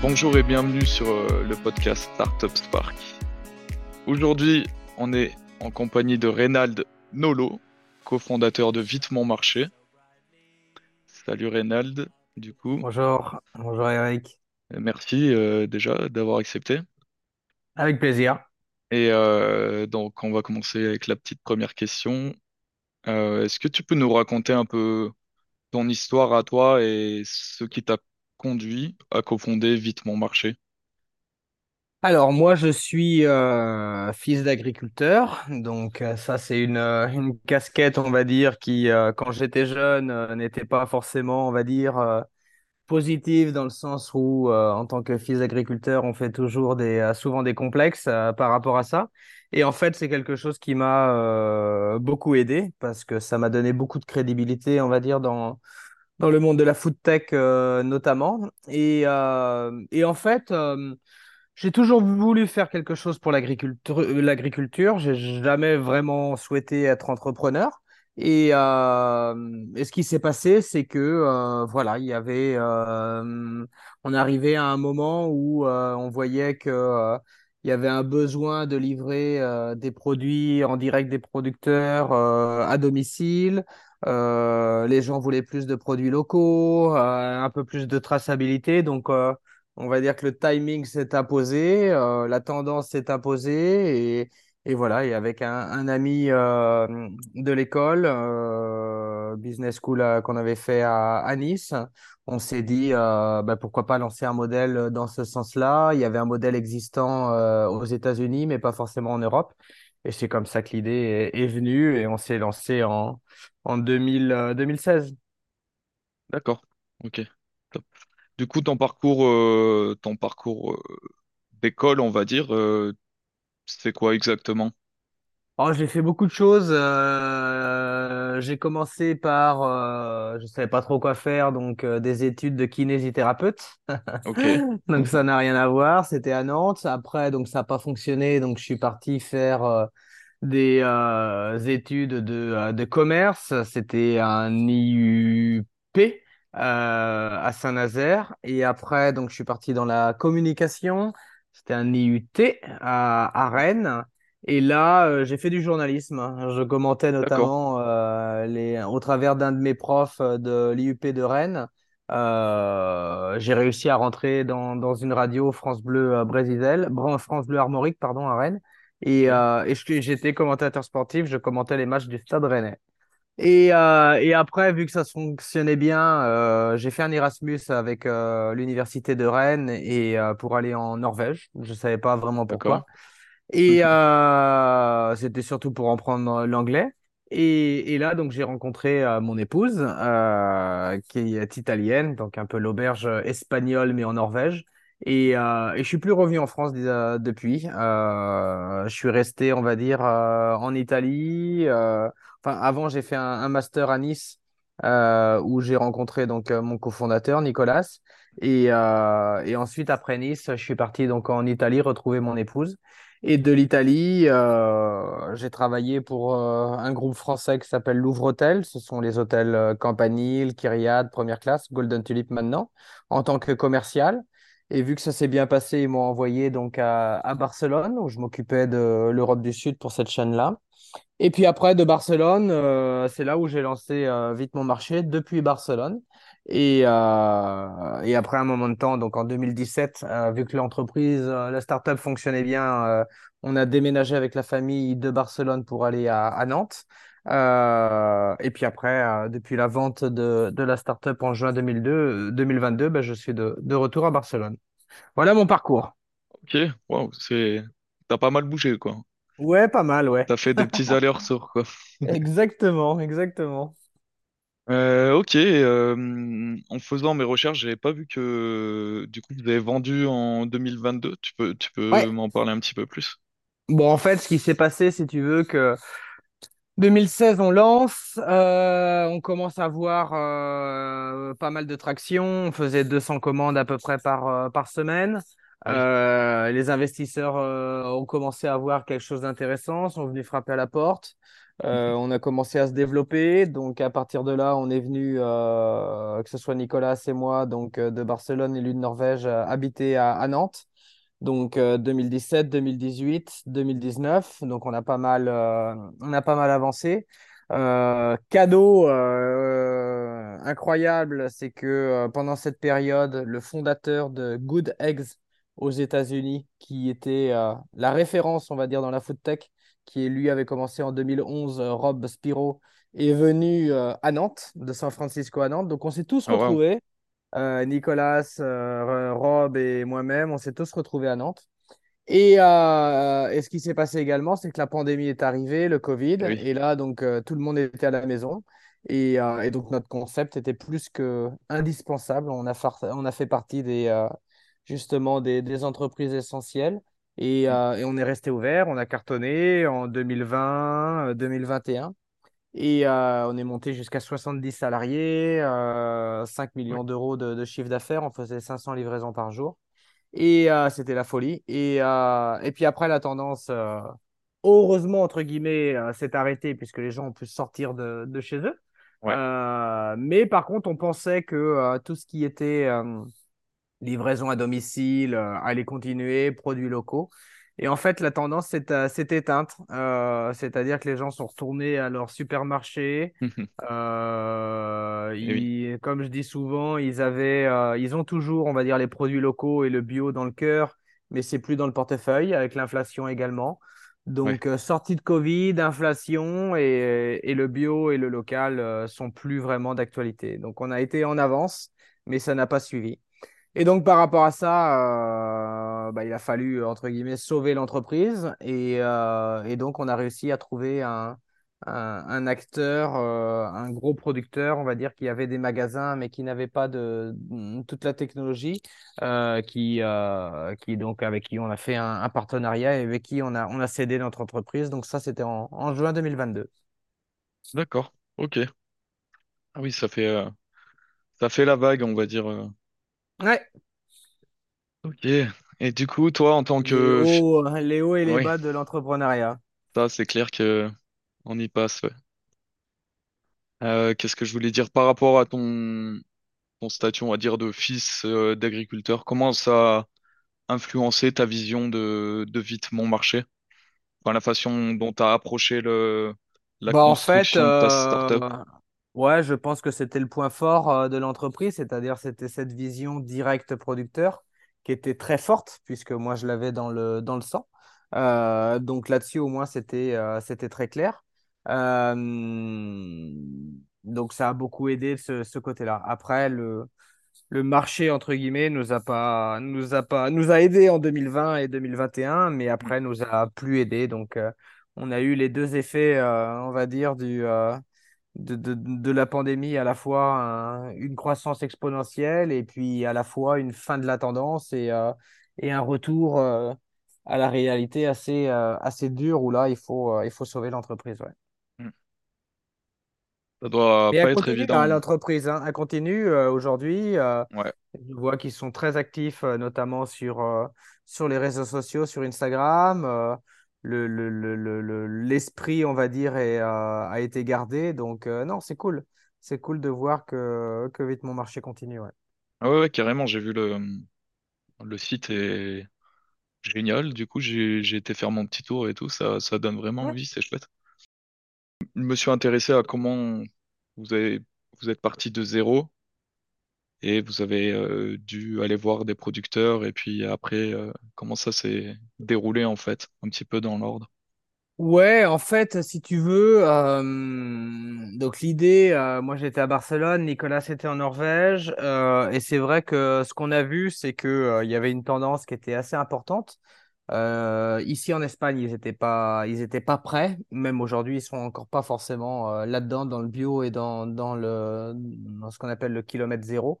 bonjour et bienvenue sur euh, le podcast Startup Spark. Aujourd'hui, on est en compagnie de Reynald Nolo, cofondateur de Vite Mon Marché. Salut Reynald, du coup. Bonjour, bonjour Eric. Merci euh, déjà d'avoir accepté. Avec plaisir. Et euh, donc, on va commencer avec la petite première question. Euh, est-ce que tu peux nous raconter un peu ton histoire à toi et ce qui t'a conduit à cofonder Vite Mon Marché? Alors moi je suis euh, fils d'agriculteur, donc euh, ça c'est une, euh, une casquette on va dire qui quand j'étais jeune n'était pas forcément on va dire positive dans le sens où en tant que fils d'agriculteur on fait toujours des souvent des complexes par rapport à ça. Et en fait c'est quelque chose qui m'a beaucoup aidé parce que ça m'a donné beaucoup de crédibilité on va dire dans dans le monde de la food tech euh, notamment. Et, euh, et en fait, euh, j'ai toujours voulu faire quelque chose pour l'agriculture. L'agriculture, j'ai jamais vraiment souhaité être entrepreneur. Et, et ce qui s'est passé, c'est que voilà, il y avait, on arrivait à un moment où on voyait que il y avait un besoin de livrer des produits en direct des producteurs à domicile. Euh, les gens voulaient plus de produits locaux, euh, un peu plus de traçabilité. Donc, euh, on va dire que le timing s'est imposé, la tendance s'est imposée. Et, et voilà, et avec un, ami de l'école, business school qu'on avait fait à, Nice, on s'est dit bah, pourquoi pas lancer un modèle dans ce sens-là. Il y avait un modèle existant aux États-Unis, mais pas forcément en Europe. Et c'est comme ça que l'idée est, venue et on s'est lancé en, en 2000, euh, 2016. D'accord, ok. Du coup, ton parcours, euh, parcours euh, d'école, on va dire, c'est quoi exactement? Oh, j'ai fait beaucoup de choses. Euh, j'ai commencé par, euh, je savais pas trop quoi faire, donc euh, des études de kinésithérapeute. Donc ça n'a rien à voir. C'était à Nantes. Après, donc ça n'a pas fonctionné, donc je suis parti faire euh, des études de, de commerce. C'était un IUP à Saint-Nazaire. Et après, donc je suis parti dans la communication. C'était un IUT à, à Rennes. Et là, euh, j'ai fait du journalisme. Je commentais notamment euh, les, au travers d'un de mes profs euh, de l'IUP de Rennes. Euh, j'ai réussi à rentrer dans, dans une radio France Bleu Brésil, France Bleu Armorique, pardon, à Rennes. Et, et j'étais commentateur sportif, je commentais les matchs du Stade Rennais. Et, et après, vu que ça fonctionnait bien, j'ai fait un Erasmus avec l'université de Rennes et pour aller en Norvège. Je savais pas vraiment pourquoi. Et euh, c'était surtout pour en prendre l'anglais. Et, et là, donc, j'ai rencontré euh, mon épouse, euh, qui est italienne, donc un peu l'auberge espagnole, mais en Norvège. Et, euh, et je suis plus revenu en France euh, depuis. Euh, je suis resté, on va dire, euh, en Italie. euh, Enfin, avant, j'ai fait un, un master à Nice, euh, où j'ai rencontré donc mon cofondateur, Nicolas. Et, euh, et ensuite, après Nice, je suis parti donc en Italie retrouver mon épouse. Et de l'Italie, euh, j'ai travaillé pour euh, un groupe français qui s'appelle Louvre Hôtel. Ce sont les hôtels euh, Campanile, Kyriade, première classe, Golden Tulip maintenant, en tant que commercial. Et vu que ça s'est bien passé, ils m'ont envoyé donc à, à Barcelone, où je m'occupais de l'Europe du Sud pour cette chaîne-là. Et puis après, de Barcelone, euh, c'est là où j'ai lancé euh, vite mon marché depuis Barcelone. Et, euh, et après un moment de temps, donc en 2017, euh, vu que l'entreprise, euh, la startup fonctionnait bien, on a déménagé avec la famille de Barcelone pour aller à, à Nantes. Euh, et puis après, euh, depuis la vente de, de la startup en juin 2002, 2022, ben, je suis de, de retour à Barcelone. Voilà mon parcours. ok, wow, c'est, t'as pas mal bougé, quoi. Ouais, pas mal, ouais. T'as fait des petits allers-retours, quoi. Exactement, exactement. Euh, ok, euh, en faisant mes recherches, j'avais pas vu que du coup vous avez vendu en 2022. Tu peux, tu peux Ouais. m'en parler un petit peu plus? Bon, en fait, ce qui s'est passé, si tu veux, que 2016, on lance, euh, on commence à voir euh, pas mal de traction. On faisait 200 commandes à peu près par, euh, par semaine. Oui. Euh, les investisseurs euh, ont commencé à voir quelque chose d'intéressant, sont venus frapper à la porte. Euh, on a commencé à se développer. Donc, à partir de là, on est venu, euh, que ce soit Nicolas et moi, donc de Barcelone et lui de Norvège, habiter à, Nantes. Donc 2017, 2018, 2019. Donc on a pas mal, euh, on a pas mal avancé. Euh, cadeau euh, incroyable, c'est que euh, pendant cette période, le fondateur de Good Eggs aux États-Unis, qui était euh, la référence, on va dire, dans la food tech, qui lui avait commencé en 2011, euh, Rob Spiro, est venu euh, à Nantes, de San Francisco à Nantes. Donc on s'est tous Ah, wow. retrouvés. Euh, Nicolas, Rob et moi-même, on s'est tous retrouvés à Nantes. Et, euh, et ce qui s'est passé également, c'est que la pandémie est arrivée, le Covid, oui. et là, donc, euh, tout le monde était à la maison. Et, euh, et donc, notre concept était plus que indispensable. On a, far- on a fait partie des, justement des, des entreprises essentielles. Et, Mm. euh, et on est resté ouvert. On a cartonné en 2020, euh, 2021. Et euh, on est monté jusqu'à 70 salariés, euh, 5 Ouais. millions d'euros de, de chiffre d'affaires. On faisait 500 livraisons par jour. Et euh, c'était la folie. Et, euh, et puis après, la tendance, euh, heureusement, entre guillemets, euh, s'est arrêtée puisque les gens ont pu sortir de, de chez eux. Ouais. Euh, mais par contre, on pensait que euh, tout ce qui était euh, livraison à domicile euh, allait continuer, produits locaux. Et en fait, la tendance s'est euh, éteinte. Euh, c'est-à-dire que les gens sont retournés à leur supermarché. Euh, Eh oui. comme je dis souvent, ils avaient, euh, ils ont toujours, on va dire, les produits locaux et le bio dans le cœur, mais c'est plus dans le portefeuille, avec l'inflation également. Donc, sortie de Covid, inflation et, et le bio et le local sont plus vraiment d'actualité. Donc, on a été en avance, mais ça n'a pas suivi. Et donc, par rapport à ça, euh, bah, il a fallu, entre guillemets, sauver l'entreprise. Et, euh, et donc, on a réussi à trouver un, acteur, euh, un gros producteur, on va dire, qui avait des magasins, mais qui n'avait pas de, toute la technologie, euh, qui, euh, donc, avec qui on a fait un, partenariat et avec qui on a, cédé notre entreprise. Donc, ça, c'était en, en juin 2022. D'accord. Ok. Ah oui, ça fait, euh, ça fait la vague, on va dire. Euh. Ouais, Ok. Et du coup, toi, en tant les que... hauts, les hauts et les Oui, bas de l'entrepreneuriat. ça, c'est clair que on y passe. ouais. Euh, qu'est-ce que je voulais dire par rapport à ton, ton statut, on va dire, de fils euh, d'agriculteur? Comment ça a influencé ta vision de, de Vite Mon Marché? Enfin, la façon dont tu as approché le, la Bah, en fait, construction de ta startup? Ouais, je pense que c'était le point fort euh, de l'entreprise, c'est-à-dire c'était cette vision direct producteur qui était très forte, puisque moi je l'avais dans le, dans le sang. Euh, donc là-dessus, au moins, c'était euh, c'était très clair. Donc ça a beaucoup aidé ce, ce côté-là. Après, le, le marché, entre guillemets, nous a pas, nous a pas, nous a aidé en 2020 et 2021, mais Mm. après, nous a plus aidé. Donc, on a eu les deux effets, on va dire, du, de, de, de la pandémie, à la fois un- une croissance exponentielle et puis à la fois une fin de la tendance et, euh, et un retour euh, à la réalité assez, euh, assez dur où là, il faut, il faut sauver l'entreprise. Ouais. Mm. Ça doit pas être continue, hein, évident. l'entreprise. Hein, elle continue aujourd'hui. Ouais. je vois qu'ils sont très actifs, notamment sur, sur les réseaux sociaux, sur Instagram. Euh, le, le, le, l'esprit, on va dire, est, euh, a été gardé. Donc, euh, non, c'est cool. C'est cool de voir que, que vite mon marché continue. Ouais. Ah ouais, ouais, carrément, j'ai vu le, le site est génial. Du coup, j'ai, j'ai été faire mon petit tour et tout. Ça, ça donne vraiment Ouais. envie, c'est chouette. Je me suis intéressé à comment vous avez, vous êtes parti de zéro et vous avez euh, dû aller voir des producteurs et puis après, euh, comment ça s'est déroulé en fait, un petit peu dans l'ordre? Ouais, en fait, si tu veux, donc l'idée, euh, moi j'étais à Barcelone, Nicolas était en Norvège, et c'est vrai que ce qu'on a vu, c'est que euh, il y avait une tendance qui était assez importante. Euh, ici en Espagne, ils étaient pas, pas prêts. Même aujourd'hui, ils sont encore pas forcément euh, là-dedans dans le bio et dans dans le dans ce qu'on appelle le kilomètre zéro,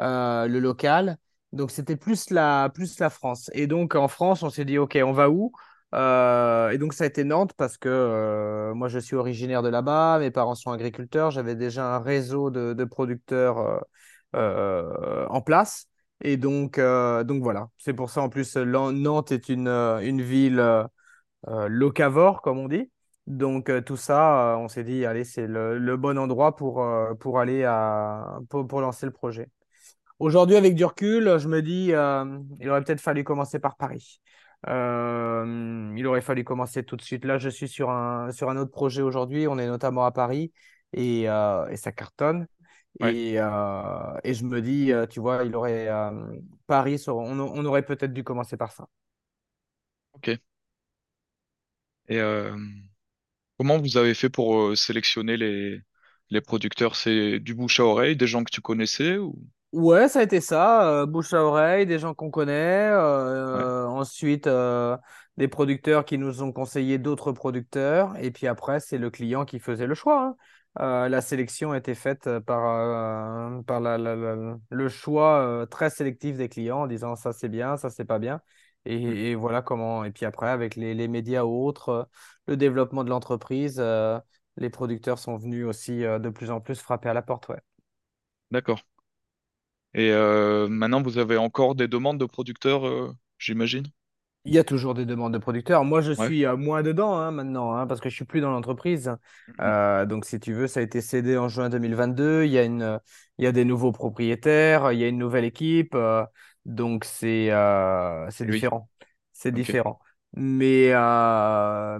euh, le local. Donc c'était plus la plus la France. Et donc en France, on s'est dit ok, on va où? Et donc ça a été Nantes parce que moi je suis originaire de là-bas, mes parents sont agriculteurs, j'avais déjà un réseau de, de producteurs en place. Et donc, euh, donc voilà, c'est pour ça en plus, Nantes est une, euh, une ville euh, euh, locavore, comme on dit. Donc tout ça, on s'est dit, allez, c'est le, bon endroit pour, pour aller à, pour, lancer le projet. Aujourd'hui, avec du recul, je me dis, il aurait peut-être fallu commencer par Paris. Il aurait fallu commencer tout de suite. Là, je suis sur un, sur un autre projet aujourd'hui. On est notamment à Paris et, et ça cartonne. Ouais, Et, euh, et je me dis, euh, tu vois, il aurait euh, Paris, ça- on, on aurait peut-être dû commencer par ça. ok. Et comment vous avez fait pour sélectionner les, les producteurs? C'est du bouche à oreille, des gens que tu connaissais ou... Ouais, ça a été ça, euh, bouche à oreille, des gens qu'on connaît, Ouais, ensuite euh, des producteurs qui nous ont conseillé d'autres producteurs, et puis après c'est le client qui faisait le choix. hein. Euh, la sélection a été faite par, euh, par la- la- la- le choix euh, très sélectif des clients en disant ça c'est bien, ça c'est pas bien, Mm. et, et voilà comment. Et puis après avec les, les médias ou autres, euh, le développement de l'entreprise, euh, les producteurs sont venus aussi euh, de plus en plus frapper à la porte, ouais. d'accord. Et euh, maintenant, vous avez encore des demandes de producteurs, euh, j'imagine? Il y a toujours des demandes de producteurs. Moi, je suis euh, moins dedans hein, maintenant, hein, parce que je suis plus dans l'entreprise. Mhm. Euh, donc, si tu veux, ça a été cédé en juin 2022. Il y a une, il y a des nouveaux propriétaires, il y a une nouvelle équipe. euh, donc, c'est euh, oui, différent. C'est différent. Mais,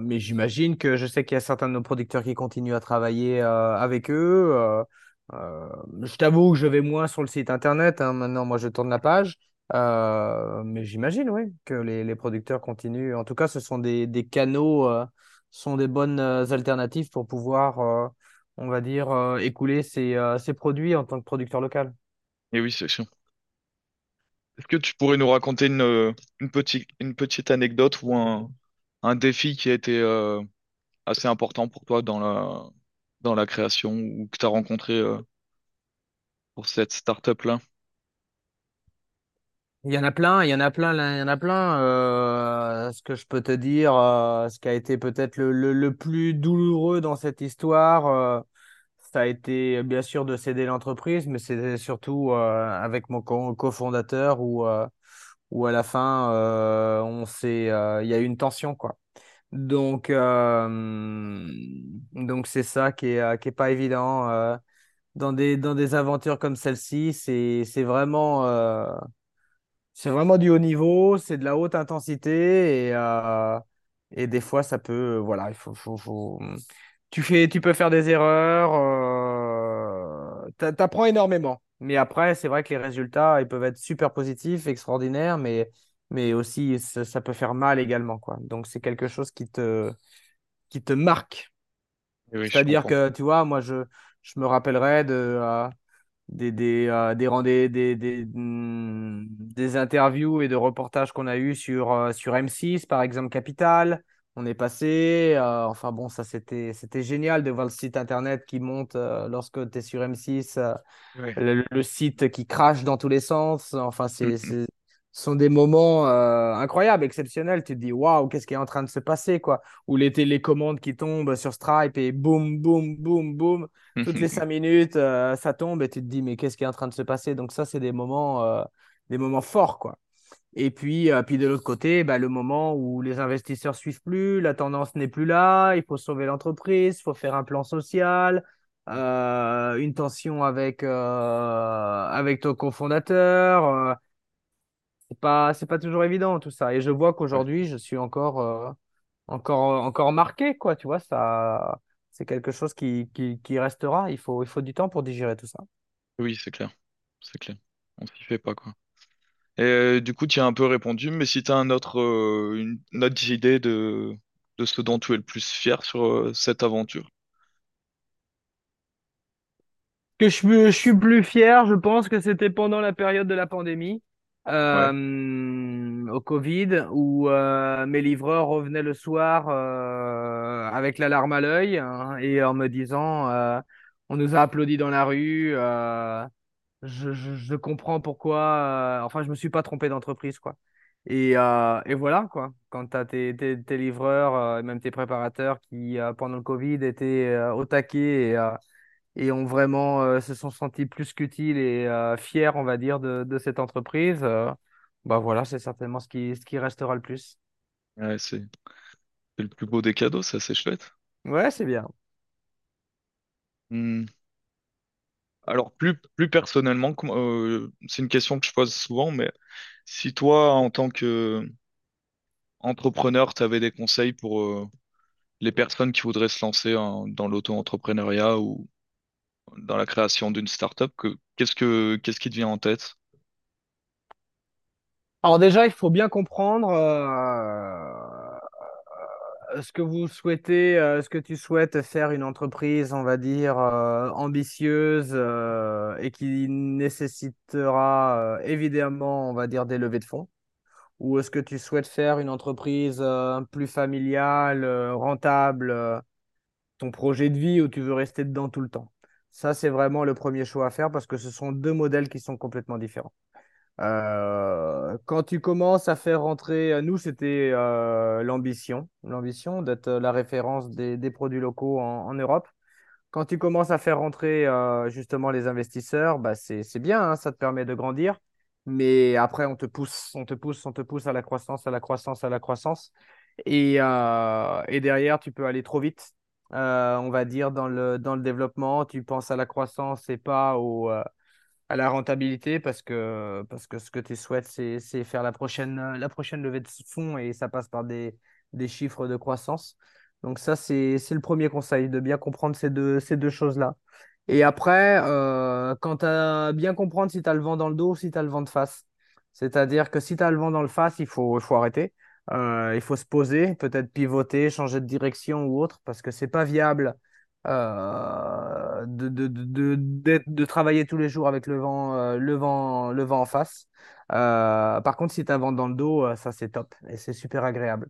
mais j'imagine que je sais qu'il y a certains de nos producteurs qui continuent à travailler avec eux. je t'avoue que je vais moins sur le site internet. hein. Maintenant, moi, je tourne la page. Euh, mais j'imagine, oui, que les, producteurs continuent. En tout cas, ce sont des, canaux, euh, sont des bonnes euh, alternatives pour pouvoir, euh, on va dire, écouler ces, produits en tant que producteur local. Et oui, c'est sûr. Est-ce que tu pourrais nous raconter une, petite, anecdote ou un, défi qui a été assez important pour toi dans la, dans la création ou que tu as rencontré pour cette startup-là? Il y en a plein, il y en a plein, il y en a plein. Euh, ce que je peux te dire, euh, ce qui a été peut-être le, le, le plus douloureux dans cette histoire, euh, ça a été bien sûr de céder l'entreprise, mais c'était surtout avec mon co- cofondateur où, euh, où à la fin, on s'est, il y a eu une tension, quoi. Donc, donc c'est ça qui est, qui est pas évident. dans des, dans des aventures comme celle-ci, c'est, c'est vraiment. C'est vraiment du haut niveau, c'est de la haute intensité et, euh, et des fois ça peut, voilà, il faut, faut, faut- Tu fais, tu peux faire des erreurs, euh, t'a- t'apprends énormément. Mais après, c'est vrai que les résultats, ils peuvent être super positifs, extraordinaires, mais, mais aussi ça, ça peut faire mal également, quoi. Donc c'est quelque chose qui te, qui te marque. Et oui, je C'est-à-dire comprends. que, tu vois, moi, je, je me rappellerai de, euh, des, des, euh, des, des, des, hmm, des interviews et de reportages qu'on a eu sur, euh, sur M6, par exemple Capital. On est passé, euh, enfin bon, ça c'était c'était génial de voir le site internet qui monte euh, lorsque tu es sur M6, euh, Ouais. le, le site qui crache dans tous les sens. Enfin, c'est, ce sont des moments euh, incroyables, exceptionnels. Tu te dis, waouh, qu'est-ce qui est en train de se passer, quoi? Ou les télécommandes qui tombent sur Stripe et boum, boum, boum, boum toutes les cinq minutes, euh, ça tombe et tu te dis, mais qu'est-ce qui est en train de se passer? Donc ça, c'est des moments, euh, des moments forts, quoi. Et puis, puis de l'autre côté, bah, le moment où les investisseurs suivent plus, la tendance n'est plus là, il faut sauver l'entreprise, il faut faire un plan social, une tension avec, avec ton cofondateur. Euh, pas, c'est pas toujours évident tout ça. Et je vois qu'aujourd'hui, je suis encore, euh, encore, encore marqué, quoi. Tu vois, ça, c'est quelque chose qui, qui, qui restera. Il faut, il faut du temps pour digérer tout ça. Oui, c'est clair. C'est clair. On s'y fait pas, quoi. Et euh, du coup, tu as un peu répondu, mais si tu as un autre, euh, une, une autre idée de, de ce dont tu es le plus fier sur euh, cette aventure? Que je, je suis plus fier, je pense que c'était pendant la période de la pandémie, Euh, au Covid, où euh, mes livreurs revenaient le soir euh, avec la larme à l'œil hein, et en me disant, on nous a applaudi dans la rue. je, comprends pourquoi. enfin, je me suis pas trompé d'entreprise, quoi. Et, et voilà, quoi. Quand tu as tes, tes, livreurs et même tes préparateurs qui, pendant le Covid, étaient au taquet et ont vraiment euh, se sont sentis plus qu'utiles et euh, fiers, on va dire, de, de cette entreprise, euh, bah voilà, c'est certainement ce qui, ce qui restera le plus. Ouais, c'est c'est le plus beau des cadeaux, ça, c'est chouette. Ouais, c'est bien. Hmm. Alors, plus, plus personnellement, euh, c'est une question que je pose souvent, mais si toi, en tant qu'entrepreneur, tu avais des conseils pour euh, les personnes qui voudraient se lancer en- dans l'auto-entrepreneuriat ou dans la création d'une startup, que, qu'est-ce que, qui te vient en tête? Alors déjà, il faut bien comprendre euh, ce que vous souhaitez, euh, ce que tu souhaites faire une entreprise, on va dire, euh, ambitieuse euh, et qui nécessitera euh, évidemment, on va dire, des levées de fonds. Ou est-ce que tu souhaites faire une entreprise euh, plus familiale, euh, rentable, euh, ton projet de vie où tu veux rester dedans tout le temps? Ça, c'est vraiment le premier choix à faire parce que ce sont deux modèles qui sont complètement différents. Euh, quand tu commences à faire rentrer, euh, nous, c'était euh, l'ambition, l'ambition d'être la référence des, produits locaux en, Europe. Quand tu commences à faire rentrer justement les investisseurs, bah c'est, bien, hein, ça te permet de grandir. Mais après, on te pousse, on te pousse, on te pousse à la croissance, à la croissance, à la croissance. Et derrière, tu peux aller trop vite. Euh, on va dire dans le, dans le développement, tu penses à la croissance et pas au, euh, à la rentabilité parce que, parce que ce que tu souhaites, c'est, faire la prochaine, la prochaine levée de fonds et ça passe par des, des chiffres de croissance. Donc ça, c'est, le premier conseil, de bien comprendre ces deux, ces deux choses-là. Et après, euh, quand tu as bien comprendre si tu as le vent dans le dos ou si tu as le vent de face. C'est-à-dire que si tu as le vent dans le face, il faut, il faut arrêter. Euh, il faut se poser, peut-être pivoter, changer de direction ou autre, parce que c'est pas viable euh, de, de, de, travailler tous les jours avec le vent, euh, le vent, le vent en face. Par contre, si tu as vent dans le dos, ça c'est top et c'est super agréable.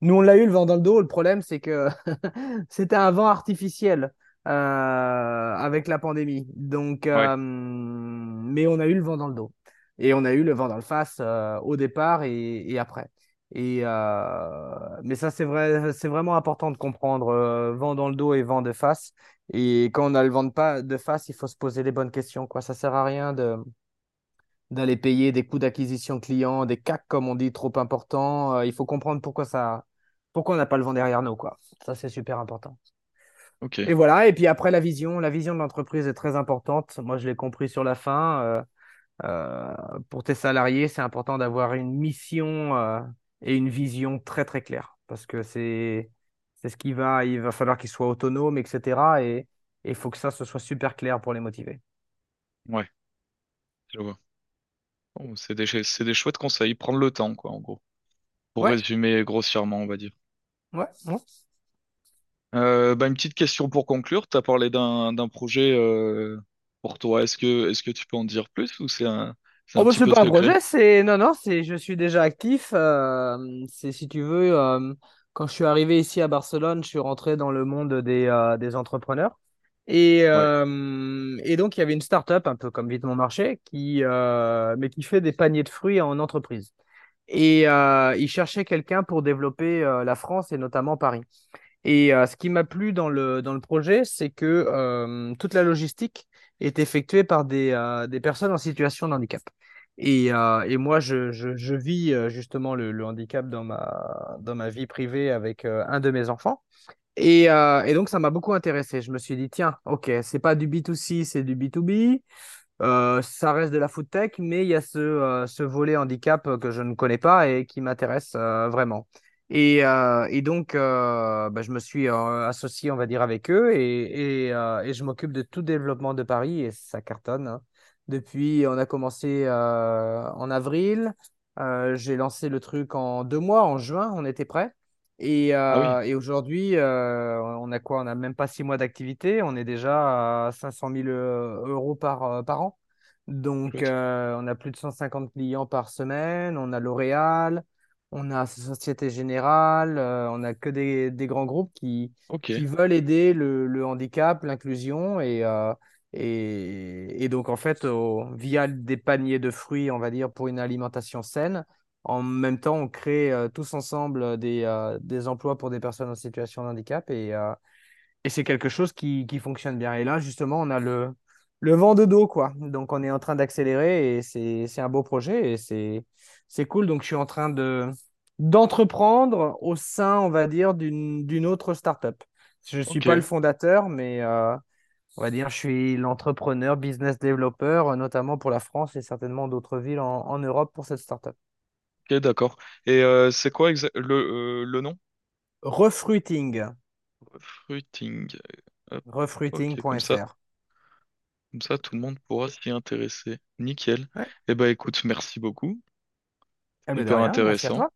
Nous, on l'a eu le vent dans le dos. Le problème, c'est que c'était un vent artificiel avec la pandémie. Donc, Ouais, mais on a eu le vent dans le dos. Et on a eu le vent dans le face au départ et, et après. Et, euh, mais ça, c'est vrai, c'est vraiment important de comprendre euh, vent dans le dos et vent de face. Et quand on a le vent de, pas, de face, il faut se poser les bonnes questions, quoi. Ça sert à rien de, d'aller payer des coûts d'acquisition client, des CAC, comme on dit, trop importants. Euh, il faut comprendre pourquoi ça, pourquoi on n'a pas le vent derrière nous, quoi. Ça, c'est super important. ok, Et voilà. Et puis après, la vision. La vision de l'entreprise est très importante. Moi, je l'ai compris sur la fin. Pour tes salariés, c'est important d'avoir une mission et une vision très, très claire. Parce que c'est, c'est ce qui va, il va falloir qu'ils soient autonomes, etc. Et il faut que ça, ce soit super clair pour les motiver. ouais, je vois. Bon, c'est des, c'est des chouettes conseils, prendre le temps, quoi, en gros. Pour Ouais, résumer grossièrement, on va dire. ouais, ouais. Euh, bah, une petite question pour conclure. Tu as parlé d'un projet euh, pour toi. Est-ce que, est-ce que tu peux en dire plus ou c'est un, Oh bah c'est pas un projet, c'est non non, c'est je suis déjà actif. euh, c'est si tu veux, euh, quand je suis arrivé ici à Barcelone, je suis rentré dans le monde des, euh, des entrepreneurs. Et, Ouais. euh, et donc il y avait une start-up un peu comme Vite Mon Marché qui euh, mais qui fait des paniers de fruits en entreprise. Et euh, il cherchait quelqu'un pour développer la France et notamment Paris. Et euh, ce qui m'a plu dans le, dans le projet, c'est que euh, toute la logistique est effectuée par des, euh, des personnes en situation de handicap. Et, euh, et moi, je, vis euh, justement le, handicap dans ma, vie privée avec euh, un de mes enfants. Et, donc, ça m'a beaucoup intéressé. Je me suis dit, tiens, OK, c'est pas du B2C, c'est du B2B. Euh, ça reste de la food tech, mais il y a ce, volet handicap que je ne connais pas et qui m'intéresse vraiment. Et, donc, bah, je me suis associé, on va dire, avec eux et je m'occupe de tout développement de Paris et ça cartonne. hein. Depuis, on a commencé euh, en avril. Euh, j'ai lancé le truc en deux mois, en juin, on était prêt. Et, Ah oui, euh, et aujourd'hui, euh, on a quoi? On n'a même pas six mois d'activité. On est déjà à 500 000 euros par, euh, par an. Donc, euh, on a plus de 150 clients par semaine. On a L'Oréal, on a Société Générale. euh, on a que des, des grands groupes qui, veulent aider le, le handicap, l'inclusion. Et, euh, et, et donc, en fait, via des paniers de fruits, on va dire, pour une alimentation saine, en même temps, on crée euh, tous ensemble des, euh, des emplois pour des personnes en situation de handicap et, euh, et c'est quelque chose qui, qui fonctionne bien. Et là, justement, on a le, le vent de dos, quoi. Donc, on est en train d'accélérer et c'est, c'est un beau projet et c'est, c'est cool. Donc, je suis en train de, d'entreprendre au sein, on va dire, d'une, d'une autre startup. Je ne suis pas le fondateur, mais euh, on va dire, je suis l'entrepreneur, business developer, euh, notamment pour la France et certainement d'autres villes en, en Europe pour cette startup. ok, d'accord. Et euh, c'est quoi exa- le, euh, le nom? Refruiting, Fruiting. Hop, ok, comme ça, refruiting.fr. comme ça, tout le monde pourra s'y intéresser. Nickel. Ouais. Eh ben, écoute, merci beaucoup. Eh ben de Hyper rien, merci à intéressant. toi.